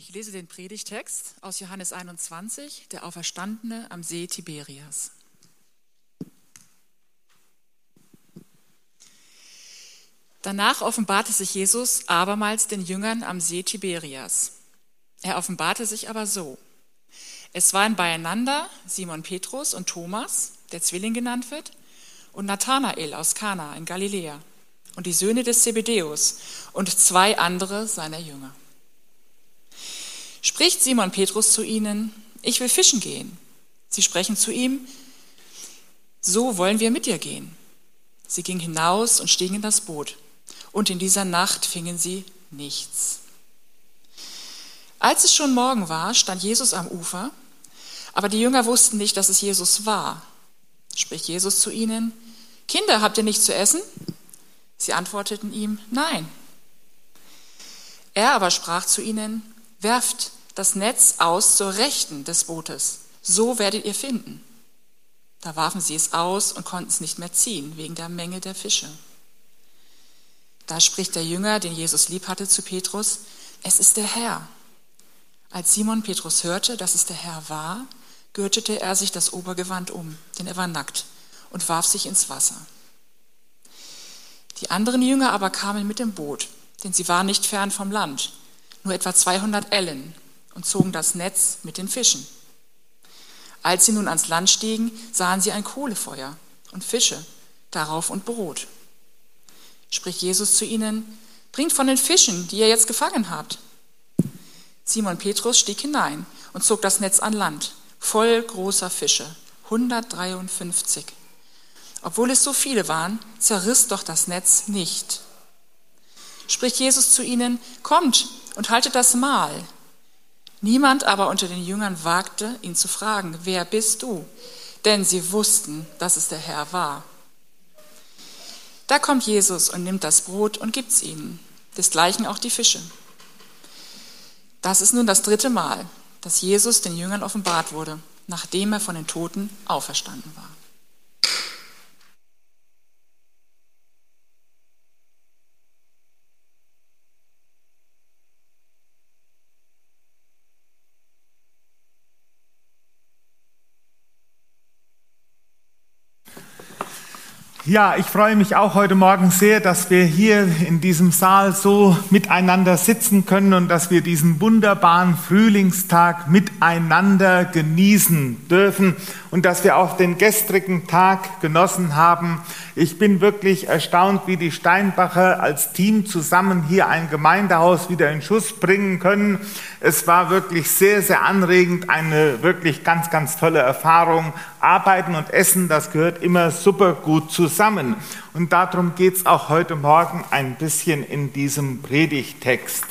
Ich lese den Predigtext aus Johannes 21, der Auferstandene am See Tiberias. Danach offenbarte sich Jesus abermals den Jüngern am See Tiberias. Er offenbarte sich aber so. Es waren beieinander Simon Petrus und Thomas, der Zwilling genannt wird, und Nathanael aus Kana in Galiläa und die Söhne des Zebedäus und zwei andere seiner Jünger. Spricht Simon Petrus zu ihnen, ich will fischen gehen. Sie sprechen zu ihm, so wollen wir mit dir gehen. Sie gingen hinaus und stiegen in das Boot, und in dieser Nacht fingen sie nichts. Als es schon Morgen war, stand Jesus am Ufer, aber die Jünger wussten nicht, dass es Jesus war. Spricht Jesus zu ihnen, Kinder, habt ihr nichts zu essen? Sie antworteten ihm, nein. Er aber sprach zu ihnen, werft das Netz aus zur Rechten des Bootes, so werdet ihr finden. Da warfen sie es aus und konnten es nicht mehr ziehen, wegen der Menge der Fische. Da spricht der Jünger, den Jesus lieb hatte, zu Petrus, es ist der Herr. Als Simon Petrus hörte, dass es der Herr war, gürtete er sich das Obergewand um, denn er war nackt, und warf sich ins Wasser. Die anderen Jünger aber kamen mit dem Boot, denn sie waren nicht fern vom Land, nur etwa 200 Ellen, und zogen das Netz mit den Fischen. Als sie nun ans Land stiegen, sahen sie ein Kohlefeuer und Fische darauf und Brot. Spricht Jesus zu ihnen, bringt von den Fischen, die ihr jetzt gefangen habt. Simon Petrus stieg hinein und zog das Netz an Land, voll großer Fische, 153. Obwohl es so viele waren, zerriss doch das Netz nicht. Spricht Jesus zu ihnen, kommt und haltet das Mahl. Niemand aber unter den Jüngern wagte, ihn zu fragen, wer bist du? Denn sie wussten, dass es der Herr war. Da kommt Jesus und nimmt das Brot und gibt's ihnen, desgleichen auch die Fische. Das ist nun das dritte Mal, dass Jesus den Jüngern offenbart wurde, nachdem er von den Toten auferstanden war. Ja, ich freue mich auch heute Morgen sehr, dass wir hier in diesem Saal so miteinander sitzen können und dass wir diesen wunderbaren Frühlingstag miteinander genießen dürfen und dass wir auch den gestrigen Tag genossen haben. Ich bin wirklich erstaunt, wie die Steinbacher als Team zusammen hier ein Gemeindehaus wieder in Schuss bringen können. Es war wirklich sehr, sehr anregend, eine wirklich ganz, ganz tolle Erfahrung. Arbeiten und Essen, das gehört immer super gut zusammen. Und darum geht es auch heute Morgen ein bisschen in diesem Predigtext.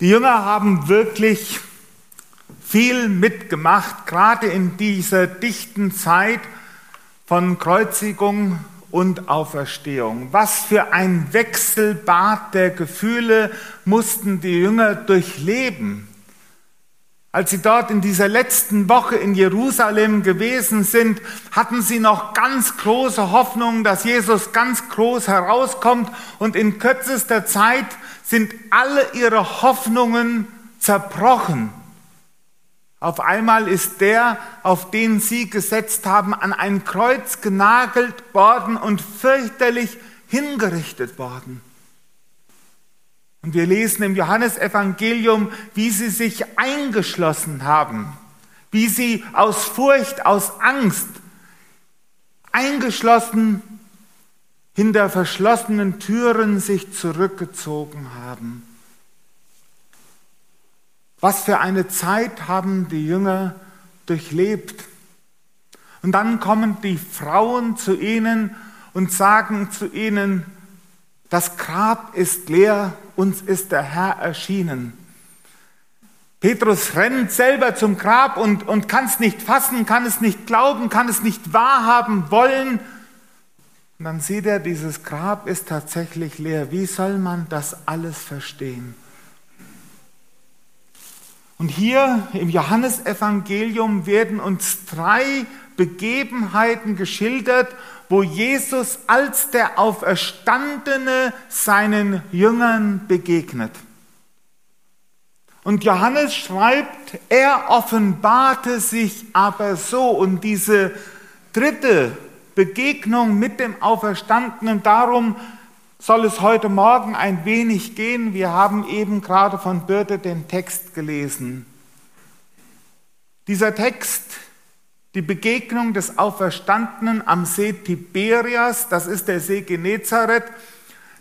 Die Jünger haben wirklich viel mitgemacht, gerade in dieser dichten Zeit von Kreuzigung und Auferstehung. Was für ein Wechselbad der Gefühle mussten die Jünger durchleben. Als sie dort in dieser letzten Woche in Jerusalem gewesen sind, hatten sie noch ganz große Hoffnung, dass Jesus ganz groß herauskommt und in kürzester Zeit sind alle ihre Hoffnungen zerbrochen. Auf einmal ist der, auf den sie gesetzt haben, an ein Kreuz genagelt worden und fürchterlich hingerichtet worden. Und wir lesen im Johannesevangelium, wie sie sich eingeschlossen haben, wie sie aus Furcht, aus Angst eingeschlossen hinter verschlossenen Türen sich zurückgezogen haben. Was für eine Zeit haben die Jünger durchlebt. Und dann kommen die Frauen zu ihnen und sagen zu ihnen, das Grab ist leer, uns ist der Herr erschienen. Petrus rennt selber zum Grab und, und kann es nicht fassen, kann es nicht glauben, kann es nicht wahrhaben wollen. Und dann sieht er, dieses Grab ist tatsächlich leer. Wie soll man das alles verstehen? Und hier im Johannesevangelium werden uns drei Begebenheiten geschildert, wo Jesus als der Auferstandene seinen Jüngern begegnet. Und Johannes schreibt, er offenbarte sich aber so. Und diese dritte Begegnung mit dem Auferstandenen, darum soll es heute Morgen ein wenig gehen. Wir haben eben gerade von Birte den Text gelesen. Dieser Text, die Begegnung des Auferstandenen am See Tiberias, das ist der See Genezareth,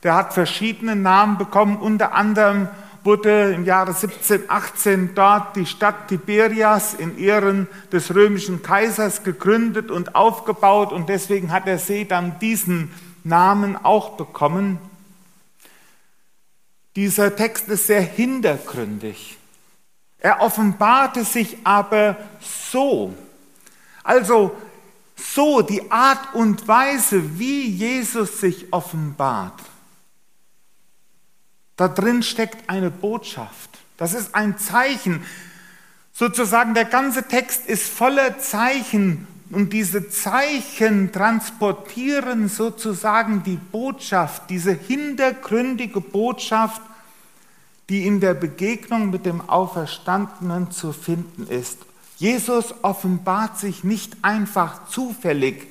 der hat verschiedene Namen bekommen, unter anderem wurde im Jahre 1718 dort die Stadt Tiberias in Ehren des römischen Kaisers gegründet und aufgebaut und deswegen hat der See dann diesen Namen auch bekommen. Dieser Text ist sehr hintergründig. Er offenbarte sich aber so. Also so die Art und Weise, wie Jesus sich offenbart. Da drin steckt eine Botschaft. Das ist ein Zeichen. Sozusagen der ganze Text ist voller Zeichen und diese Zeichen transportieren sozusagen die Botschaft, diese hintergründige Botschaft, die in der Begegnung mit dem Auferstandenen zu finden ist. Jesus offenbart sich nicht einfach zufällig.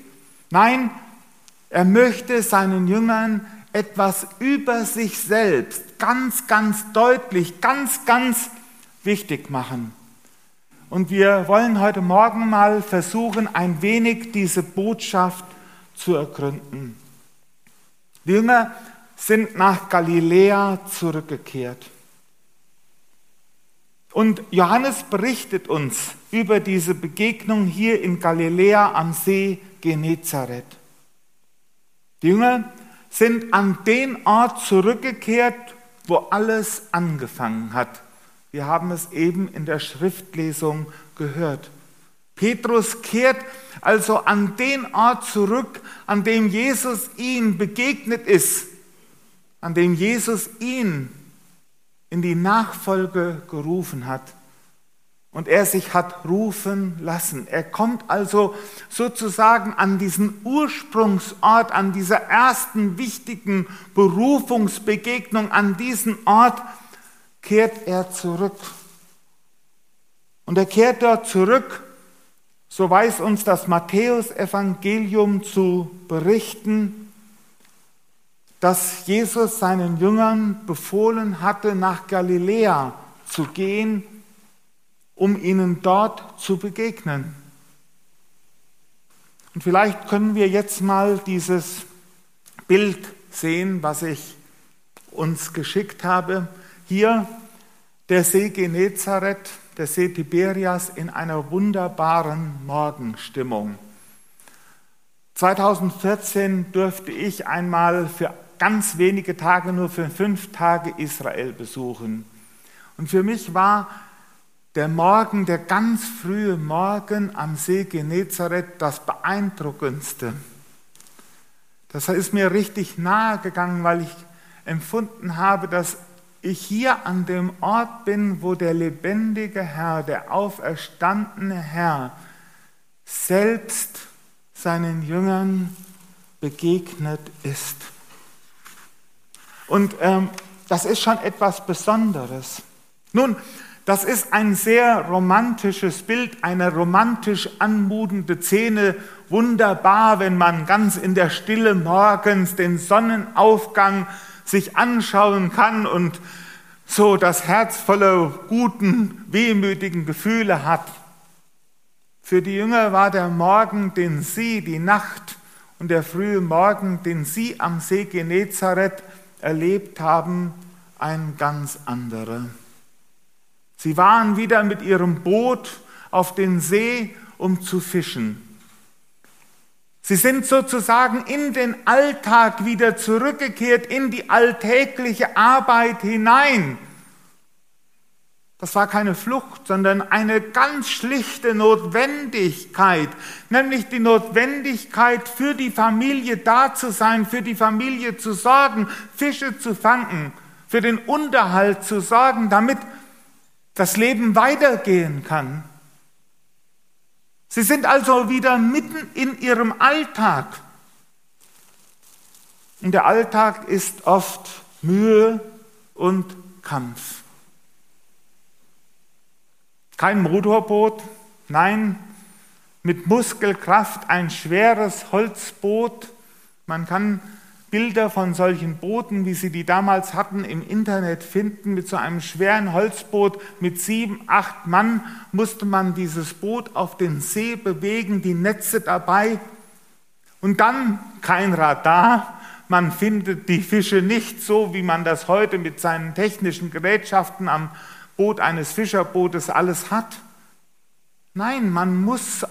Nein, er möchte seinen Jüngern etwas über sich selbst ganz, ganz deutlich, ganz, ganz wichtig machen. Und wir wollen heute Morgen mal versuchen, ein wenig diese Botschaft zu ergründen. Die Jünger sind nach Galiläa zurückgekehrt. Und Johannes berichtet uns über diese Begegnung hier in Galiläa am See Genezareth. Die Jünger sind an den Ort zurückgekehrt, wo alles angefangen hat. Wir haben es eben in der Schriftlesung gehört. Petrus kehrt also an den Ort zurück, an dem Jesus ihm begegnet ist, an dem Jesus ihn in die Nachfolge gerufen hat und er sich hat rufen lassen. Er kommt also sozusagen an diesen Ursprungsort, an dieser ersten wichtigen Berufungsbegegnung, an diesen Ort kehrt er zurück. Und er kehrt dort zurück, so weiß uns das Matthäusevangelium zu berichten, dass Jesus seinen Jüngern befohlen hatte, nach Galiläa zu gehen um ihnen dort zu begegnen. Und vielleicht können wir jetzt mal dieses Bild sehen, was ich uns geschickt habe. Hier der See Genezareth, der See Tiberias in einer wunderbaren Morgenstimmung. 2014 durfte ich einmal für ganz wenige Tage, nur für fünf Tage Israel besuchen. Und für mich war der Morgen, der ganz frühe Morgen am See Genezareth das beeindruckendste. Das ist mir richtig nahe gegangen, weil ich empfunden habe, dass ich hier an dem Ort bin, wo der lebendige Herr, der auferstandene Herr, selbst seinen Jüngern begegnet ist. Und ähm, das ist schon etwas Besonderes. Nun, das ist ein sehr romantisches Bild, eine romantisch anmutende Szene. Wunderbar, wenn man ganz in der Stille morgens den Sonnenaufgang sich anschauen kann und so das Herz voller guten, wehmütigen Gefühle hat. Für die Jünger war der Morgen, den sie, die Nacht und der frühe Morgen, den sie am See Genezareth erlebt haben, ein ganz anderer. Sie waren wieder mit ihrem Boot auf den See, um zu fischen. Sie sind sozusagen in den Alltag wieder zurückgekehrt, in die alltägliche Arbeit hinein. Das war keine Flucht, sondern eine ganz schlichte Notwendigkeit, nämlich die Notwendigkeit für die Familie da zu sein, für die Familie zu sorgen, Fische zu fangen, für den Unterhalt zu sorgen, damit das Leben weitergehen kann. Sie sind also wieder mitten in ihrem Alltag. Und der Alltag ist oft Mühe und Kampf. Kein Motorboot, nein, mit Muskelkraft ein schweres Holzboot. Man kann Bilder von solchen Booten, wie sie die damals hatten, im Internet finden. Mit so einem schweren Holzboot mit sieben, acht Mann musste man dieses Boot auf den See bewegen, die Netze dabei. Und dann kein Radar. Man findet die Fische nicht so, wie man das heute mit seinen technischen Gerätschaften am Boot eines Fischerbootes alles hat. Nein, man muss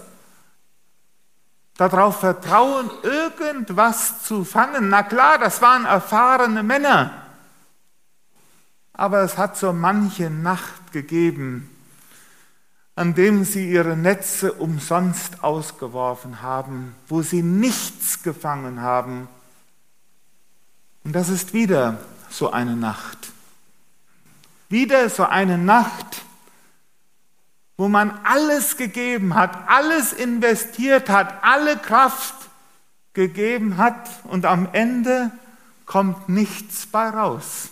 darauf vertrauen, irgendwas zu fangen. Na klar, das waren erfahrene Männer. Aber es hat so manche Nacht gegeben, an dem sie ihre Netze umsonst ausgeworfen haben, wo sie nichts gefangen haben. Und das ist wieder so eine Nacht. Wieder so eine Nacht, wo man alles gegeben hat, alles investiert hat, alle Kraft gegeben hat und am Ende kommt nichts bei raus.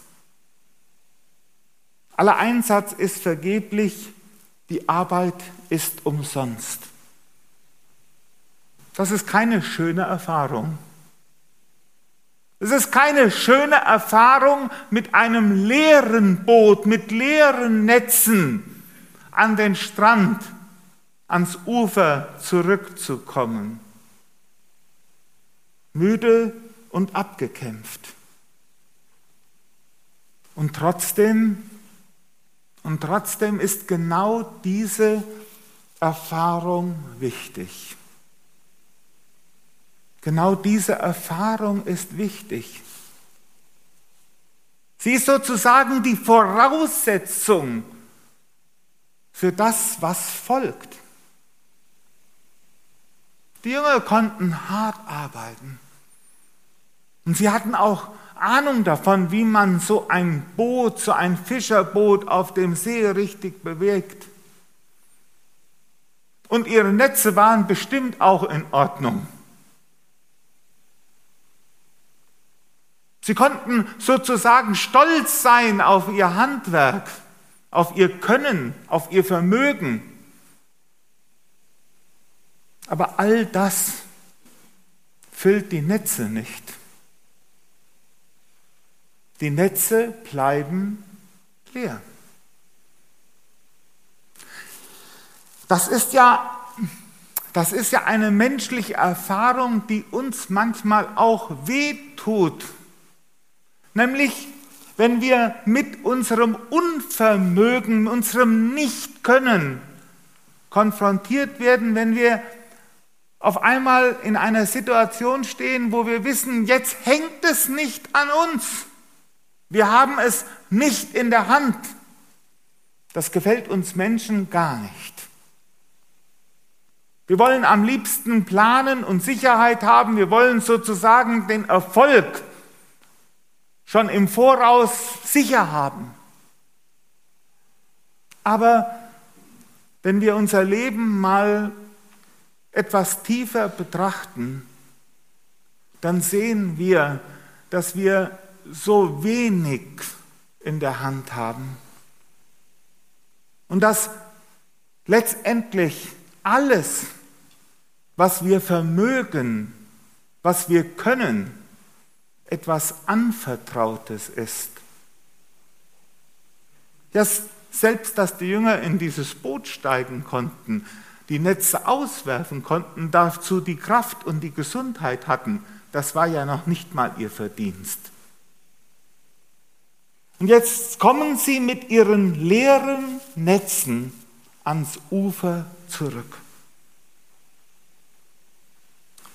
Aller Einsatz ist vergeblich, die Arbeit ist umsonst. Das ist keine schöne Erfahrung. Es ist keine schöne Erfahrung, mit einem leeren Boot, mit leeren Netzen an den Strand, ans Ufer zurückzukommen. Müde und abgekämpft. Und trotzdem, und trotzdem ist genau diese Erfahrung wichtig. Genau diese Erfahrung ist wichtig. Sie ist sozusagen die Voraussetzung für das, was folgt. Die Jünger konnten hart arbeiten. Und sie hatten auch Ahnung davon, wie man so ein Boot, so ein Fischerboot auf dem See richtig bewegt. Und ihre Netze waren bestimmt auch in Ordnung. Sie konnten sozusagen stolz sein auf ihr Handwerk auf ihr Können, auf ihr Vermögen. Aber all das füllt die Netze nicht. Die Netze bleiben leer. Das ist ja, das ist ja eine menschliche Erfahrung, die uns manchmal auch wehtut. Nämlich wenn wir mit unserem Unvermögen, unserem Nichtkönnen konfrontiert werden, wenn wir auf einmal in einer Situation stehen, wo wir wissen, jetzt hängt es nicht an uns. Wir haben es nicht in der Hand. Das gefällt uns Menschen gar nicht. Wir wollen am liebsten planen und Sicherheit haben. Wir wollen sozusagen den Erfolg schon im Voraus sicher haben. Aber wenn wir unser Leben mal etwas tiefer betrachten, dann sehen wir, dass wir so wenig in der Hand haben. Und dass letztendlich alles, was wir vermögen, was wir können, etwas Anvertrautes ist. Ja, selbst dass die Jünger in dieses Boot steigen konnten, die Netze auswerfen konnten, dazu die Kraft und die Gesundheit hatten, das war ja noch nicht mal ihr Verdienst. Und jetzt kommen sie mit ihren leeren Netzen ans Ufer zurück.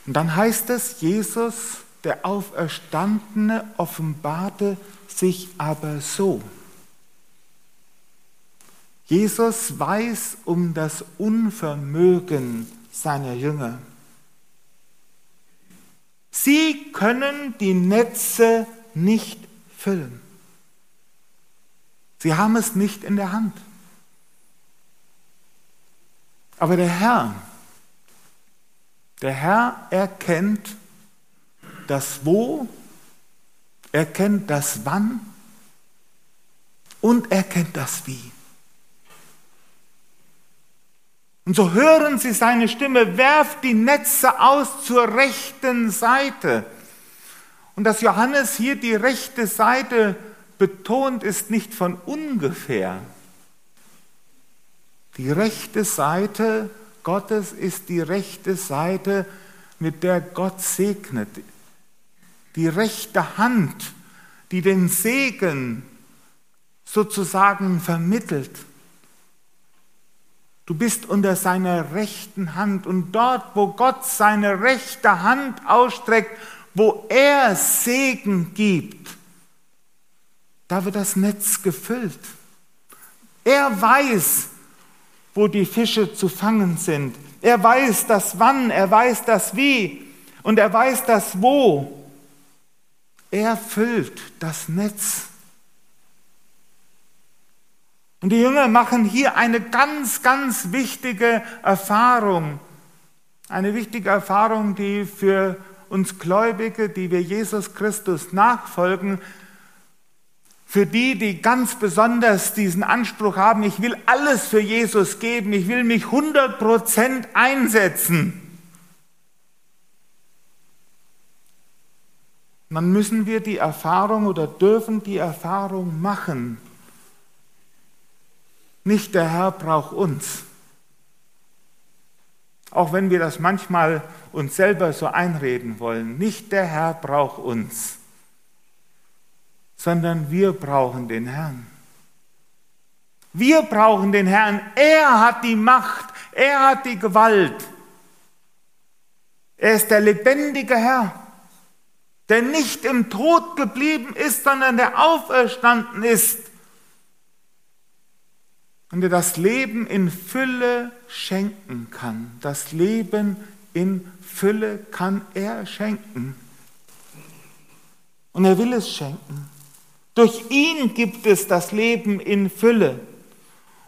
Und dann heißt es, Jesus der Auferstandene offenbarte sich aber so. Jesus weiß um das Unvermögen seiner Jünger. Sie können die Netze nicht füllen. Sie haben es nicht in der Hand. Aber der Herr, der Herr erkennt das Wo, er kennt das Wann und er kennt das Wie. Und so hören sie seine Stimme, werft die Netze aus zur rechten Seite. Und dass Johannes hier die rechte Seite betont, ist nicht von ungefähr. Die rechte Seite Gottes ist die rechte Seite, mit der Gott segnet. Die rechte Hand, die den Segen sozusagen vermittelt. Du bist unter seiner rechten Hand und dort, wo Gott seine rechte Hand ausstreckt, wo er Segen gibt, da wird das Netz gefüllt. Er weiß, wo die Fische zu fangen sind. Er weiß das Wann, er weiß das Wie und er weiß das Wo. Er füllt das Netz. Und die Jünger machen hier eine ganz, ganz wichtige Erfahrung. Eine wichtige Erfahrung, die für uns Gläubige, die wir Jesus Christus nachfolgen, für die, die ganz besonders diesen Anspruch haben, ich will alles für Jesus geben, ich will mich 100% einsetzen, dann müssen wir die Erfahrung oder dürfen die Erfahrung machen, nicht der Herr braucht uns. Auch wenn wir das manchmal uns selber so einreden wollen. Nicht der Herr braucht uns, sondern wir brauchen den Herrn. Wir brauchen den Herrn. Er hat die Macht. Er hat die Gewalt. Er ist der lebendige Herr, der nicht im Tod geblieben ist, sondern der auferstanden ist und der das Leben in Fülle schenken kann. Das Leben in Fülle kann er schenken. Und er will es schenken. Durch ihn gibt es das Leben in Fülle.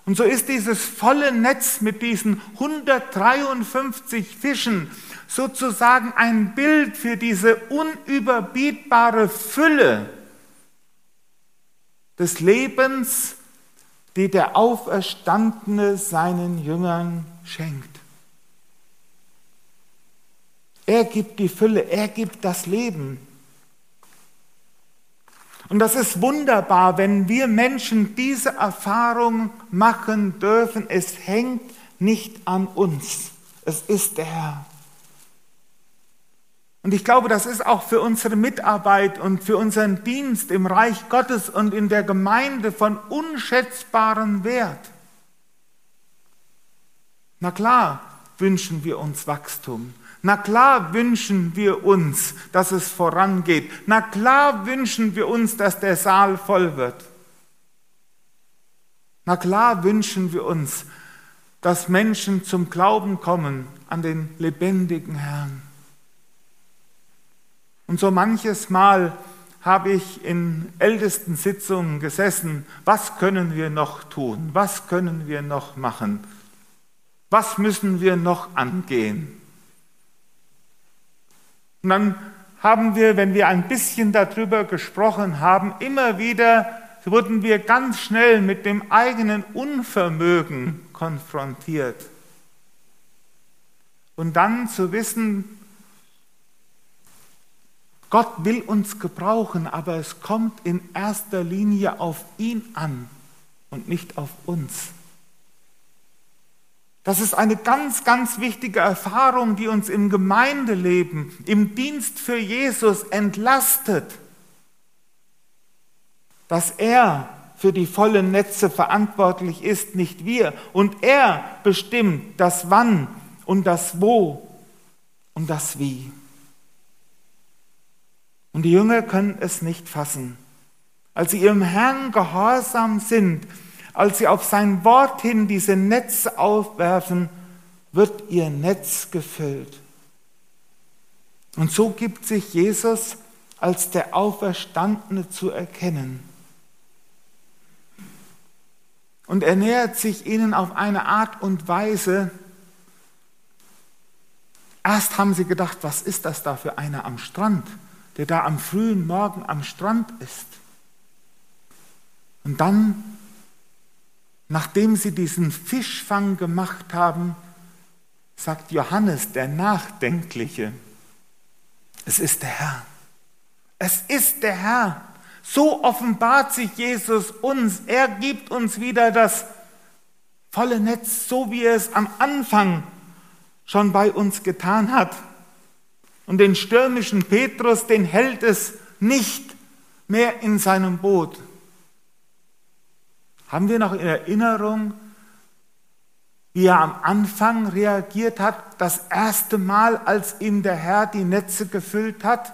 Und so ist dieses volle Netz mit diesen 153 Fischen sozusagen ein Bild für diese unüberbietbare Fülle des Lebens die der Auferstandene seinen Jüngern schenkt. Er gibt die Fülle, er gibt das Leben. Und das ist wunderbar, wenn wir Menschen diese Erfahrung machen dürfen. Es hängt nicht an uns. Es ist der Herr. Und ich glaube, das ist auch für unsere Mitarbeit und für unseren Dienst im Reich Gottes und in der Gemeinde von unschätzbarem Wert. Na klar wünschen wir uns Wachstum. Na klar wünschen wir uns, dass es vorangeht. Na klar wünschen wir uns, dass der Saal voll wird. Na klar wünschen wir uns, dass Menschen zum Glauben kommen an den lebendigen Herrn. Und so manches Mal habe ich in ältesten Sitzungen gesessen, was können wir noch tun? Was können wir noch machen? Was müssen wir noch angehen? Und dann haben wir, wenn wir ein bisschen darüber gesprochen haben, immer wieder wurden wir ganz schnell mit dem eigenen Unvermögen konfrontiert. Und dann zu wissen, Gott will uns gebrauchen, aber es kommt in erster Linie auf ihn an und nicht auf uns. Das ist eine ganz, ganz wichtige Erfahrung, die uns im Gemeindeleben, im Dienst für Jesus entlastet, dass er für die vollen Netze verantwortlich ist, nicht wir. Und er bestimmt das Wann und das Wo und das Wie. Und die Jünger können es nicht fassen. Als sie ihrem Herrn gehorsam sind, als sie auf sein Wort hin diese Netze aufwerfen, wird ihr Netz gefüllt. Und so gibt sich Jesus als der Auferstandene zu erkennen. Und er nähert sich ihnen auf eine Art und Weise, erst haben sie gedacht, was ist das da für einer am Strand? der da am frühen Morgen am Strand ist. Und dann, nachdem sie diesen Fischfang gemacht haben, sagt Johannes, der Nachdenkliche, es ist der Herr. Es ist der Herr. So offenbart sich Jesus uns. Er gibt uns wieder das volle Netz, so wie er es am Anfang schon bei uns getan hat. Und den stürmischen Petrus, den hält es nicht mehr in seinem Boot. Haben wir noch in Erinnerung, wie er am Anfang reagiert hat, das erste Mal, als ihm der Herr die Netze gefüllt hat?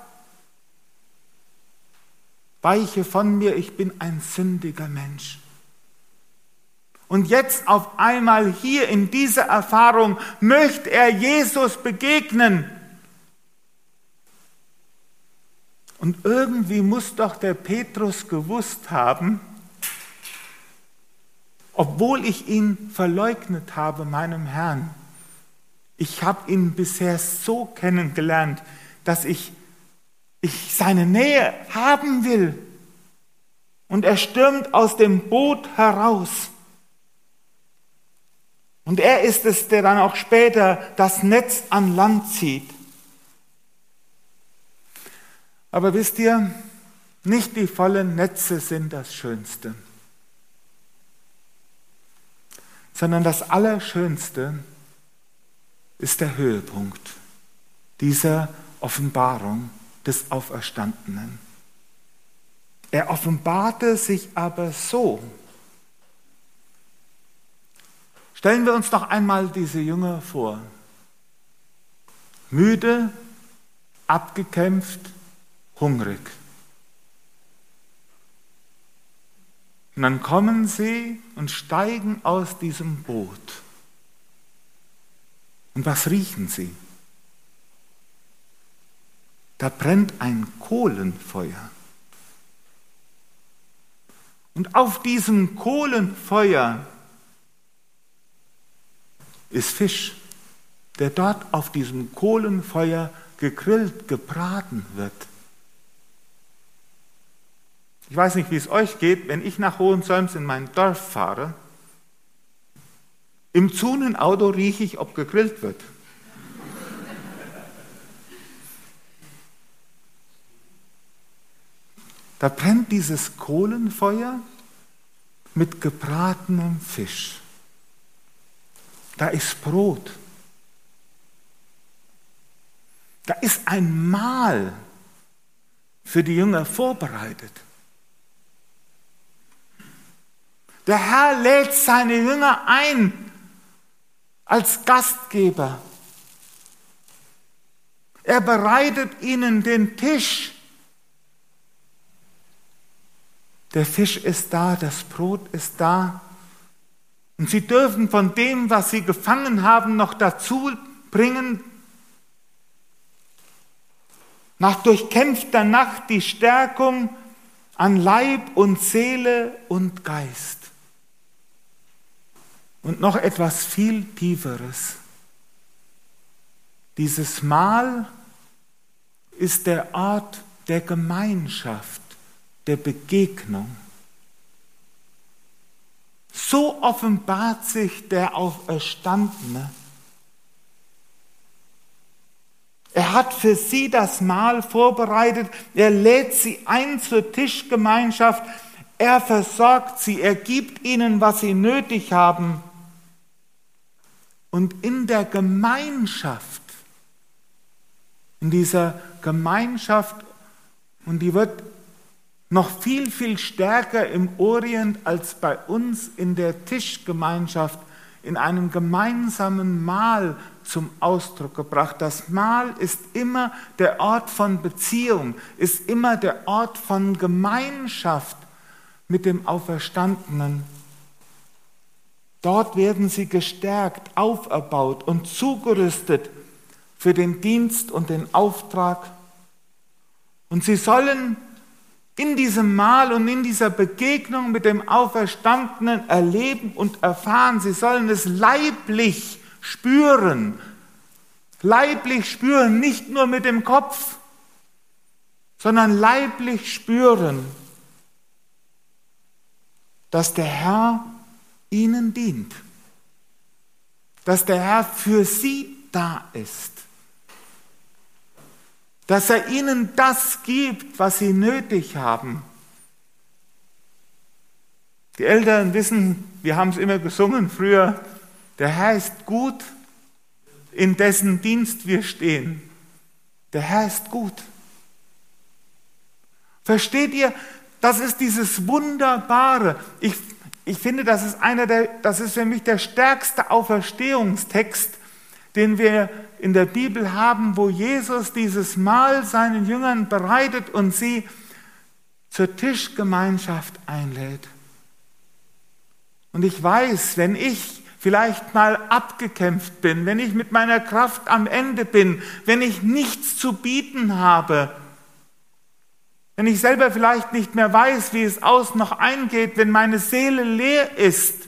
Weiche von mir, ich bin ein sündiger Mensch. Und jetzt auf einmal hier in dieser Erfahrung möchte er Jesus begegnen. Und irgendwie muss doch der Petrus gewusst haben, obwohl ich ihn verleugnet habe, meinem Herrn, ich habe ihn bisher so kennengelernt, dass ich, ich seine Nähe haben will. Und er stürmt aus dem Boot heraus. Und er ist es, der dann auch später das Netz an Land zieht. Aber wisst ihr, nicht die vollen Netze sind das Schönste. Sondern das Allerschönste ist der Höhepunkt dieser Offenbarung des Auferstandenen. Er offenbarte sich aber so. Stellen wir uns noch einmal diese Jünger vor. Müde, abgekämpft, hungrig. Und dann kommen sie und steigen aus diesem Boot. Und was riechen sie? Da brennt ein Kohlenfeuer. Und auf diesem Kohlenfeuer ist Fisch, der dort auf diesem Kohlenfeuer gegrillt, gebraten wird. Ich weiß nicht, wie es euch geht, wenn ich nach Hohensolms in mein Dorf fahre. Im Zunenauto rieche ich, ob gegrillt wird. Da brennt dieses Kohlenfeuer mit gebratenem Fisch. Da ist Brot. Da ist ein Mahl für die Jünger vorbereitet. Der Herr lädt seine Jünger ein als Gastgeber. Er bereitet ihnen den Tisch. Der Fisch ist da, das Brot ist da. Und sie dürfen von dem, was sie gefangen haben, noch dazu bringen, nach durchkämpfter Nacht die Stärkung an Leib und Seele und Geist. Und noch etwas viel Tieferes. Dieses Mahl ist der Ort der Gemeinschaft, der Begegnung. So offenbart sich der Auferstandene. Er hat für sie das Mahl vorbereitet. Er lädt sie ein zur Tischgemeinschaft. Er versorgt sie. Er gibt ihnen, was sie nötig haben. Und in der Gemeinschaft, in dieser Gemeinschaft, und die wird noch viel, viel stärker im Orient als bei uns in der Tischgemeinschaft, in einem gemeinsamen Mahl zum Ausdruck gebracht. Das Mahl ist immer der Ort von Beziehung, ist immer der Ort von Gemeinschaft mit dem Auferstandenen. Dort werden sie gestärkt, auferbaut und zugerüstet für den Dienst und den Auftrag. Und sie sollen in diesem Mahl und in dieser Begegnung mit dem Auferstandenen erleben und erfahren. Sie sollen es leiblich spüren. Leiblich spüren, nicht nur mit dem Kopf, sondern leiblich spüren, dass der Herr ihnen dient. Dass der Herr für sie da ist. Dass er ihnen das gibt, was sie nötig haben. Die Eltern wissen, wir haben es immer gesungen früher, der Herr ist gut, in dessen Dienst wir stehen. Der Herr ist gut. Versteht ihr? Das ist dieses Wunderbare. Ich, ich finde, das ist, einer der, das ist für mich der stärkste Auferstehungstext, den wir in der Bibel haben, wo Jesus dieses Mahl seinen Jüngern bereitet und sie zur Tischgemeinschaft einlädt. Und ich weiß, wenn ich vielleicht mal abgekämpft bin, wenn ich mit meiner Kraft am Ende bin, wenn ich nichts zu bieten habe, wenn ich selber vielleicht nicht mehr weiß, wie es aus noch eingeht, wenn meine Seele leer ist,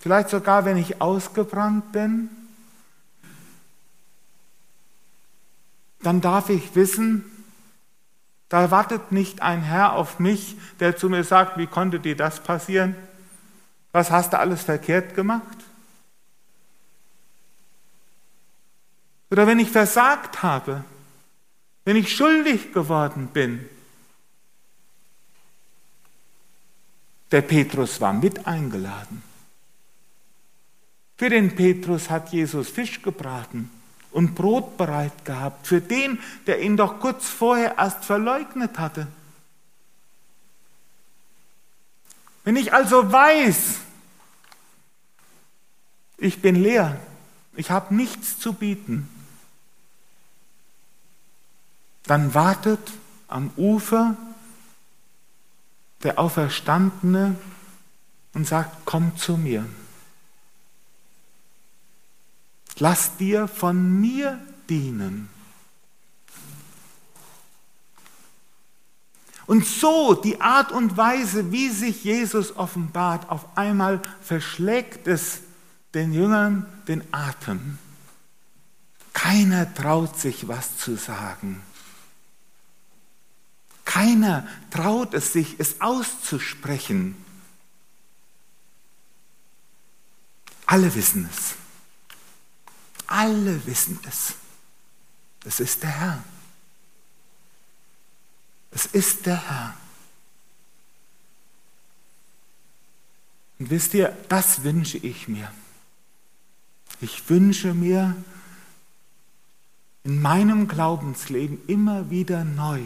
vielleicht sogar wenn ich ausgebrannt bin, dann darf ich wissen, da wartet nicht ein Herr auf mich, der zu mir sagt, wie konnte dir das passieren? Was hast du alles verkehrt gemacht? Oder wenn ich versagt habe, wenn ich schuldig geworden bin. Der Petrus war mit eingeladen. Für den Petrus hat Jesus Fisch gebraten und Brot bereit gehabt, für den, der ihn doch kurz vorher erst verleugnet hatte. Wenn ich also weiß, ich bin leer, ich habe nichts zu bieten, dann wartet am Ufer der Auferstandene und sagt, komm zu mir. Lass dir von mir dienen. Und so die Art und Weise, wie sich Jesus offenbart, auf einmal verschlägt es den Jüngern den Atem. Keiner traut sich was zu sagen. Keiner traut es sich, es auszusprechen. Alle wissen es. Alle wissen es. Es ist der Herr. Es ist der Herr. Und wisst ihr, das wünsche ich mir. Ich wünsche mir in meinem Glaubensleben immer wieder neu,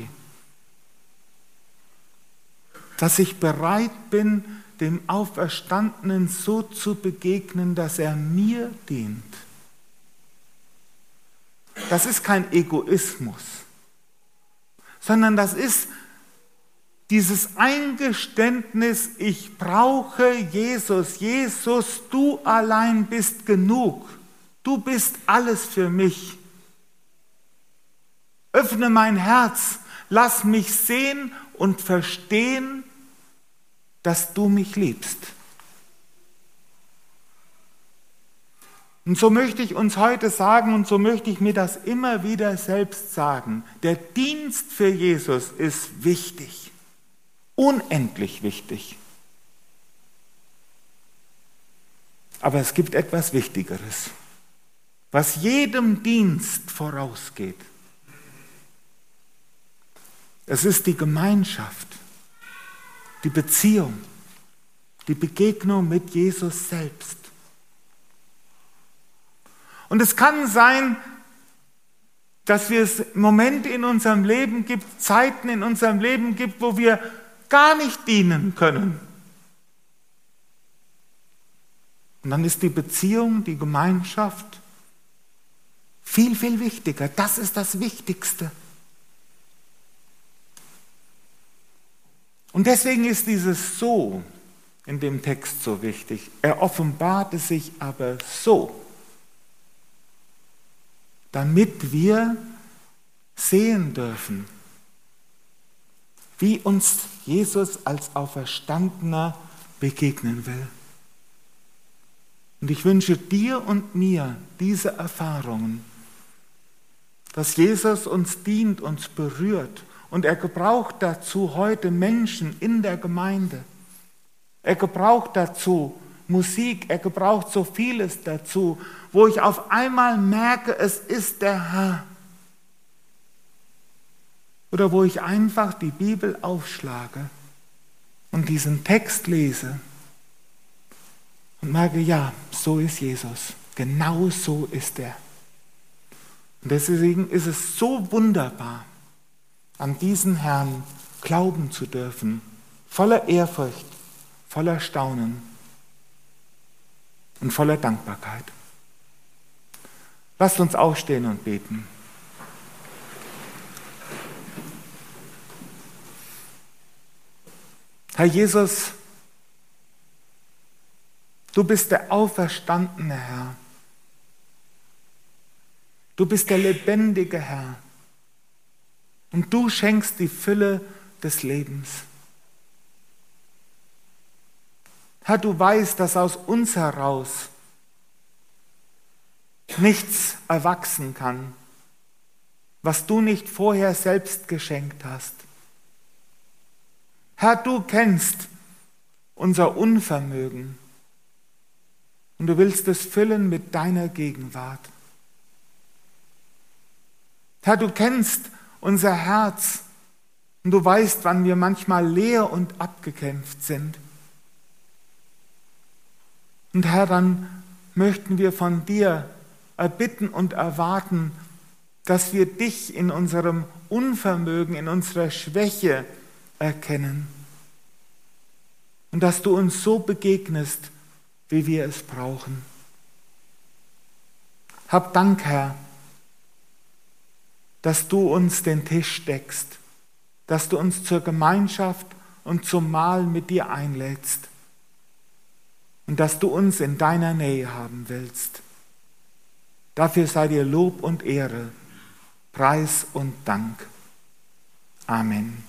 dass ich bereit bin, dem Auferstandenen so zu begegnen, dass er mir dient. Das ist kein Egoismus, sondern das ist dieses Eingeständnis, ich brauche Jesus. Jesus, du allein bist genug. Du bist alles für mich. Öffne mein Herz, lass mich sehen und verstehen, dass du mich liebst. Und so möchte ich uns heute sagen und so möchte ich mir das immer wieder selbst sagen. Der Dienst für Jesus ist wichtig, unendlich wichtig. Aber es gibt etwas Wichtigeres, was jedem Dienst vorausgeht. Es ist die Gemeinschaft die Beziehung, die Begegnung mit Jesus selbst. Und es kann sein, dass wir es Momente in unserem Leben gibt, Zeiten in unserem Leben gibt, wo wir gar nicht dienen können. Und dann ist die Beziehung, die Gemeinschaft viel, viel wichtiger. Das ist das Wichtigste. Und deswegen ist dieses So in dem Text so wichtig. Er offenbarte sich aber so, damit wir sehen dürfen, wie uns Jesus als Auferstandener begegnen will. Und ich wünsche dir und mir diese Erfahrungen, dass Jesus uns dient, uns berührt und er gebraucht dazu heute Menschen in der Gemeinde. Er gebraucht dazu Musik, er gebraucht so vieles dazu, wo ich auf einmal merke, es ist der Herr. Oder wo ich einfach die Bibel aufschlage und diesen Text lese und merke, ja, so ist Jesus. Genau so ist er. Und deswegen ist es so wunderbar, an diesen Herrn glauben zu dürfen, voller Ehrfurcht, voller Staunen und voller Dankbarkeit. Lasst uns aufstehen und beten. Herr Jesus, du bist der auferstandene Herr. Du bist der lebendige Herr. Und du schenkst die Fülle des Lebens. Herr, du weißt, dass aus uns heraus nichts erwachsen kann, was du nicht vorher selbst geschenkt hast. Herr, du kennst unser Unvermögen und du willst es füllen mit deiner Gegenwart. Herr, du kennst unser Herz und du weißt, wann wir manchmal leer und abgekämpft sind. Und Herr, dann möchten wir von dir erbitten und erwarten, dass wir dich in unserem Unvermögen, in unserer Schwäche, erkennen. Und dass du uns so begegnest, wie wir es brauchen. Hab Dank, Herr, dass du uns den Tisch deckst, dass du uns zur Gemeinschaft und zum Mahl mit dir einlädst und dass du uns in deiner Nähe haben willst. Dafür sei dir Lob und Ehre, Preis und Dank. Amen.